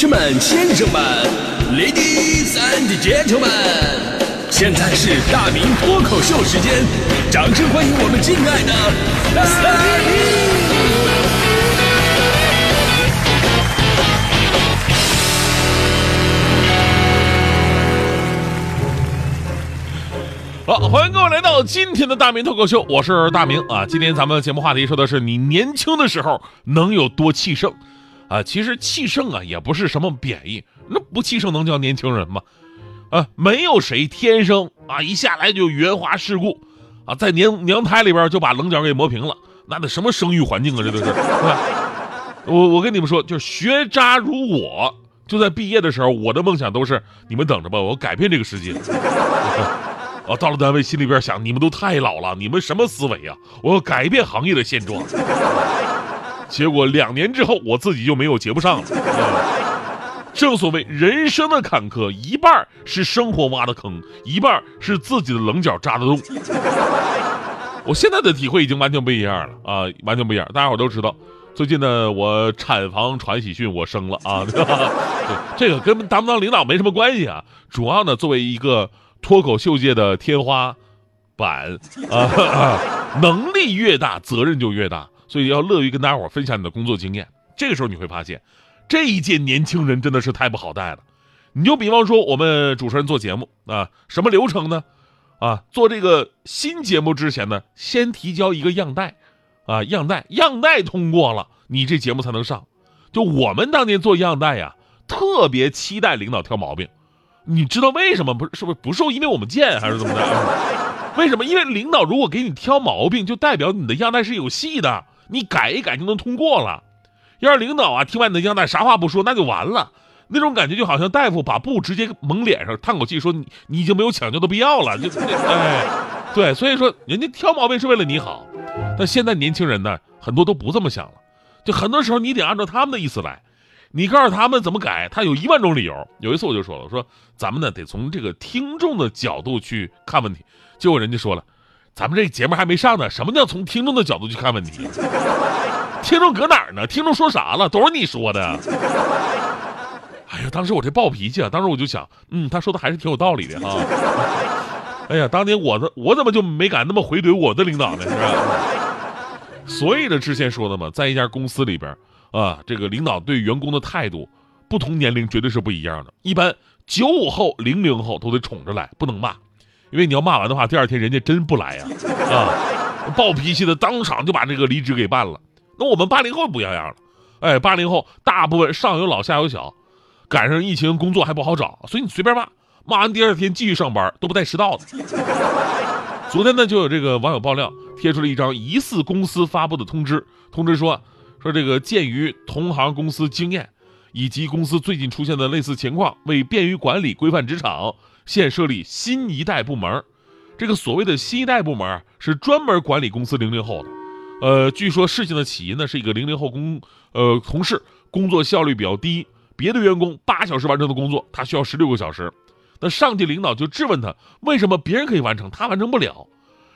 士们、先生们，Ladies and Gentlemen，现在是大明脱口秀时间，掌声欢迎我们敬爱的大明！好，欢迎各位来到今天的大明脱口秀，我是大明啊。今天咱们节目话题说的是你年轻的时候能有多气盛啊？其实气盛啊也不是什么贬义，那不气盛能叫年轻人吗？啊，没有谁天生啊一下来就圆滑世故啊，在娘娘胎里边就把棱角给磨平了，那得什么生育环境啊？这都是，是吧？我我跟你们说，就是学渣如我，就在毕业的时候，我的梦想都是你们等着吧，我改变这个世界。啊，到了单位心里边想，你们都太老了，你们什么思维啊？我要改变行业的现状。结果两年之后，我自己就没有接不上了。正所谓人生的坎坷，一半是生活挖的坑，一半是自己的棱角扎的洞。我现在的体会已经完全不一样了啊，完全不一样。大家伙都知道，最近呢，我产房传喜讯，我生了啊。对这个跟当不当领导没什么关系啊，主要呢，作为一个。脱口秀界的天花板啊，能力越大，责任就越大，所以要乐于跟大家伙分享你的工作经验。这个时候你会发现，这一届年轻人真的是太不好带了。你就比方说，我们主持人做节目啊，什么流程呢？啊，做这个新节目之前呢，先提交一个样带，啊，样带样带通过了，你这节目才能上。就我们当年做样带呀，特别期待领导挑毛病。你知道为什么不是？是不是不受？因为我们贱还是怎么的？为什么？因为领导如果给你挑毛病，就代表你的样带是有戏的，你改一改就能通过了。要是领导啊听完你的交代啥话不说，那就完了。那种感觉就好像大夫把布直接蒙脸上，叹口气说你你已经没有抢救的必要了。就哎，对，所以说人家挑毛病是为了你好，但现在年轻人呢，很多都不这么想了。就很多时候你得按照他们的意思来。你告诉他们怎么改，他有一万种理由。有一次我就说了，我说咱们呢得从这个听众的角度去看问题。结果人家说了，咱们这节目还没上呢，什么叫从听众的角度去看问题？听众搁哪儿呢？听众说啥了？都是你说的。哎呀，当时我这暴脾气啊，当时我就想，嗯，他说的还是挺有道理的哈。哎呀，当年我的我怎么就没敢那么回怼我的领导呢？是吧？所以呢，之前说的嘛，在一家公司里边。啊，这个领导对员工的态度，不同年龄绝对是不一样的。一般九五后、零零后都得宠着来，不能骂，因为你要骂完的话，第二天人家真不来呀。啊，暴脾气的当场就把这个离职给办了。那我们八零后不一样了，哎，八零后大部分上有老下有小，赶上疫情工作还不好找，所以你随便骂，骂完第二天继续上班都不带迟到的。昨天呢，就有这个网友爆料，贴出了一张疑似公司发布的通知，通知说。说这个鉴于同行公司经验，以及公司最近出现的类似情况，为便于管理、规范职场，现设立新一代部门。这个所谓的新一代部门是专门管理公司零零后的。呃，据说事情的起因呢，是一个零零后工呃同事工作效率比较低，别的员工八小时完成的工作，他需要十六个小时。那上级领导就质问他，为什么别人可以完成，他完成不了？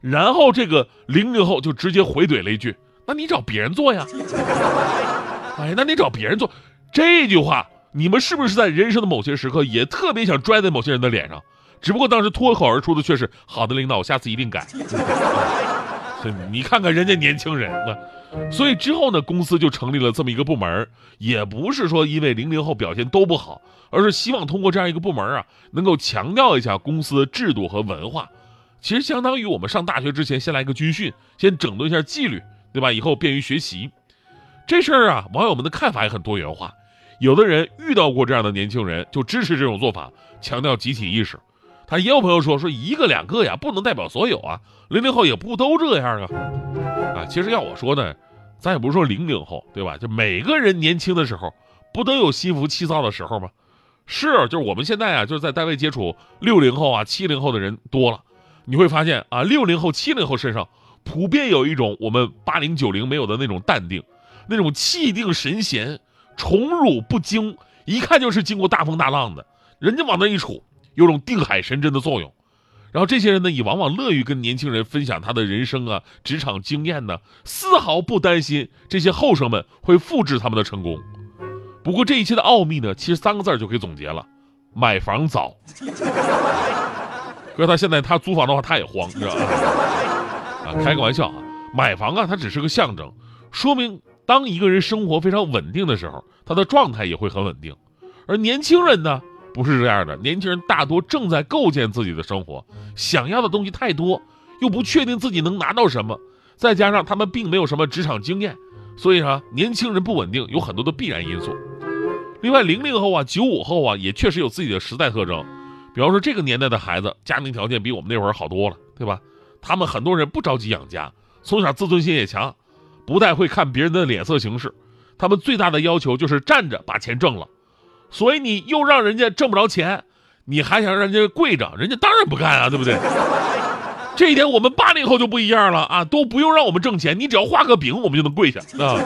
然后这个零零后就直接回怼了一句。那你找别人做呀？哎，那你找别人做，这句话你们是不是在人生的某些时刻也特别想拽在某些人的脸上？只不过当时脱口而出的却是“好的，领导，我下次一定改。”你看看人家年轻人啊，所以之后呢，公司就成立了这么一个部门，也不是说因为零零后表现都不好，而是希望通过这样一个部门啊，能够强调一下公司的制度和文化。其实相当于我们上大学之前先来个军训，先整顿一下纪律。对吧？以后便于学习，这事儿啊，网友们的看法也很多元化。有的人遇到过这样的年轻人，就支持这种做法，强调集体意识。他也有朋友说，说一个两个呀，不能代表所有啊。零零后也不都这样啊。啊，其实要我说呢，咱也不是说零零后，对吧？就每个人年轻的时候，不都有心浮气躁的时候吗？是，就是我们现在啊，就是在单位接触六零后啊、七零后的人多了，你会发现啊，六零后、七零后身上。普遍有一种我们八零九零没有的那种淡定，那种气定神闲、宠辱不惊，一看就是经过大风大浪的。人家往那一杵，有种定海神针的作用。然后这些人呢，也往往乐于跟年轻人分享他的人生啊、职场经验呢，丝毫不担心这些后生们会复制他们的成功。不过这一切的奥秘呢，其实三个字就可以总结了：买房早。可是，他现在他租房的话，他也慌，知道吧？啊，开个玩笑啊，买房啊，它只是个象征，说明当一个人生活非常稳定的时候，他的状态也会很稳定。而年轻人呢，不是这样的，年轻人大多正在构建自己的生活，想要的东西太多，又不确定自己能拿到什么，再加上他们并没有什么职场经验，所以啊，年轻人不稳定有很多的必然因素。另外，零零后啊、九五后啊，也确实有自己的时代特征。比方说，这个年代的孩子家庭条件比我们那会儿好多了，对吧？他们很多人不着急养家，从小自尊心也强，不太会看别人的脸色行事。他们最大的要求就是站着把钱挣了。所以你又让人家挣不着钱，你还想让人家跪着，人家当然不干啊，对不对？这一点我们八零后就不一样了啊，都不用让我们挣钱，你只要画个饼，我们就能跪下啊。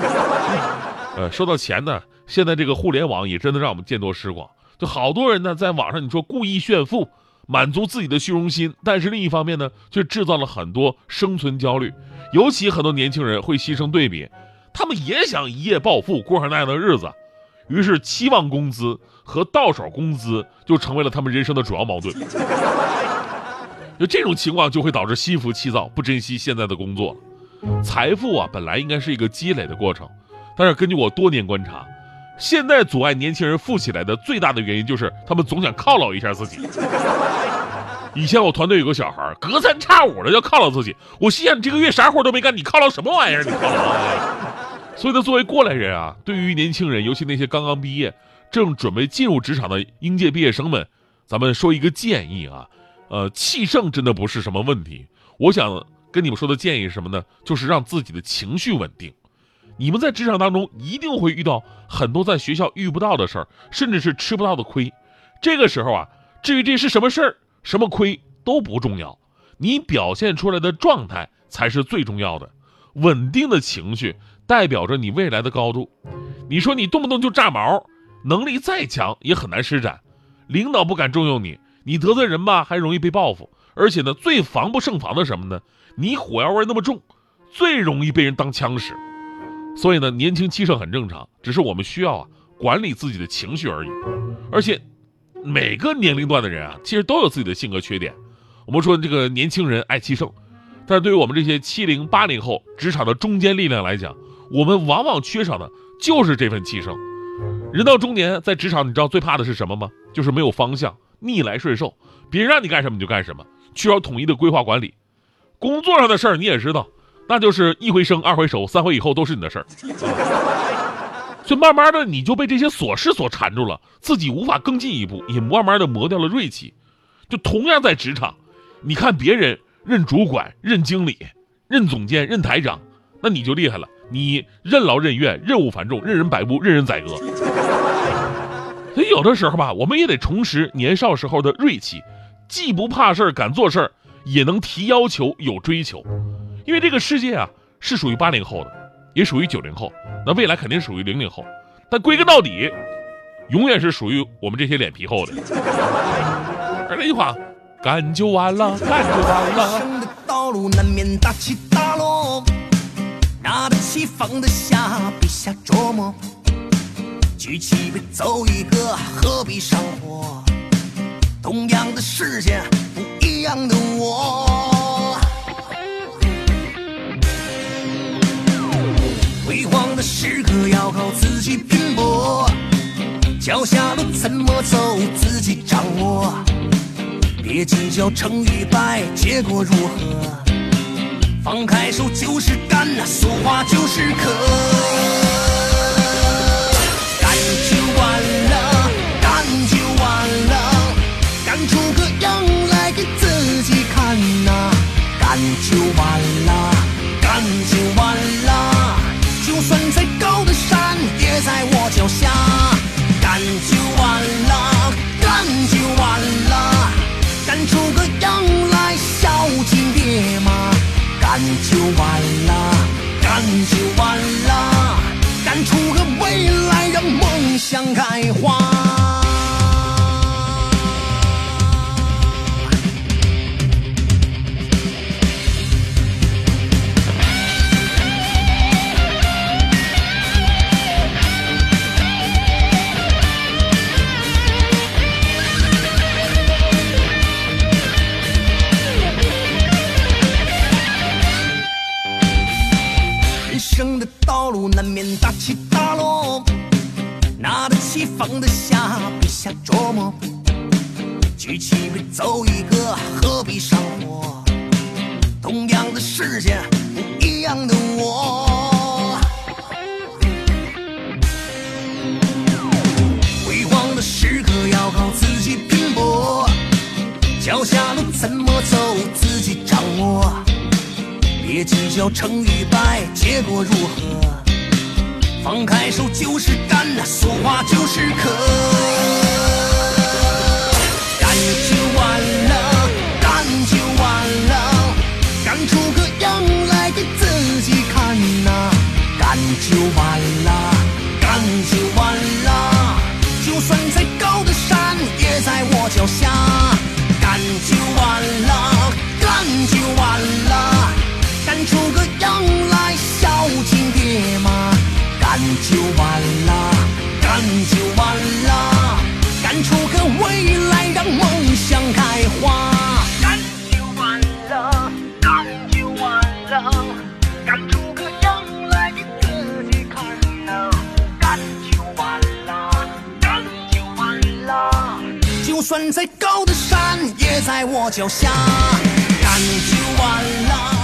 呃，说到钱呢。现在这个互联网也真的让我们见多识广，就好多人呢在网上你说故意炫富，满足自己的虚荣心，但是另一方面呢，却制造了很多生存焦虑，尤其很多年轻人会牺牲对比，他们也想一夜暴富，过上那样的日子，于是期望工资和到手工资就成为了他们人生的主要矛盾。就这种情况就会导致心浮气躁，不珍惜现在的工作。财富啊，本来应该是一个积累的过程，但是根据我多年观察。现在阻碍年轻人富起来的最大的原因就是他们总想犒劳一下自己。以前我团队有个小孩，隔三差五的要犒劳自己，我心想你这个月啥活都没干，你犒劳什么玩意儿？你犒劳。所以呢，作为过来人啊，对于年轻人，尤其那些刚刚毕业、正准备进入职场的应届毕业生们，咱们说一个建议啊，呃，气盛真的不是什么问题。我想跟你们说的建议是什么呢？就是让自己的情绪稳定。你们在职场当中一定会遇到很多在学校遇不到的事儿，甚至是吃不到的亏。这个时候啊，至于这是什么事儿、什么亏都不重要，你表现出来的状态才是最重要的。稳定的情绪代表着你未来的高度。你说你动不动就炸毛，能力再强也很难施展，领导不敢重用你，你得罪人吧还容易被报复。而且呢，最防不胜防的什么呢？你火药味那么重，最容易被人当枪使。所以呢，年轻气盛很正常，只是我们需要啊管理自己的情绪而已。而且，每个年龄段的人啊，其实都有自己的性格缺点。我们说这个年轻人爱气盛，但是对于我们这些七零八零后职场的中坚力量来讲，我们往往缺少的就是这份气盛。人到中年，在职场你知道最怕的是什么吗？就是没有方向，逆来顺受，别人让你干什么你就干什么，缺少统一的规划管理。工作上的事儿你也知道。那就是一回生二回熟，三回以后都是你的事儿，所以慢慢的你就被这些琐事所缠住了，自己无法更进一步，也慢慢的磨掉了锐气。就同样在职场，你看别人任主管、任经理、任总监、任台长，那你就厉害了，你任劳任怨、任务繁重、任人摆布、任人宰割。所以有的时候吧，我们也得重拾年少时候的锐气，既不怕事儿、敢做事儿，也能提要求、有追求。因为这个世界啊，是属于八零后的，也属于九零后，那未来肯定属于零零后，但归根到底，永远是属于我们这些脸皮厚的。而那句话，干就完了，干就完了。生的道路难免大起大落，拿得起放得下，别瞎琢磨。举起杯走一个，何必上火？同样的世界，不一样的我。时刻要靠自己拼搏，脚下路怎么走自己掌握，别计较成与败，结果如何，放开手就是干，说话就是渴，干就完了，干就完了，干出个样来给自己看呐，干就完了，干就完了。就算再高的山也在我脚下，干就完了，干就完了，干出个样来孝敬爹妈，干就完了，干就完了，干出个未来让梦想开花。大起大落，拿得起放得下，别瞎琢磨。举起杯走一个，何必上火？同样的世界，不一样的我。辉煌的时刻要靠自己拼搏，脚下路怎么走自己掌握。别计较成与败，结果如何？放开手就是干，说话就是渴。干就完了，干就完了，干出个样来给自己看呐、干就完了，干就完了，就算再高的山也在我脚下。就完了，干就完了，干出个未来让梦想开花。干就完了，干就完了，干出个样来给自己看呐。干就完了，干就完了，就算再高的山也在我脚下。干就完了。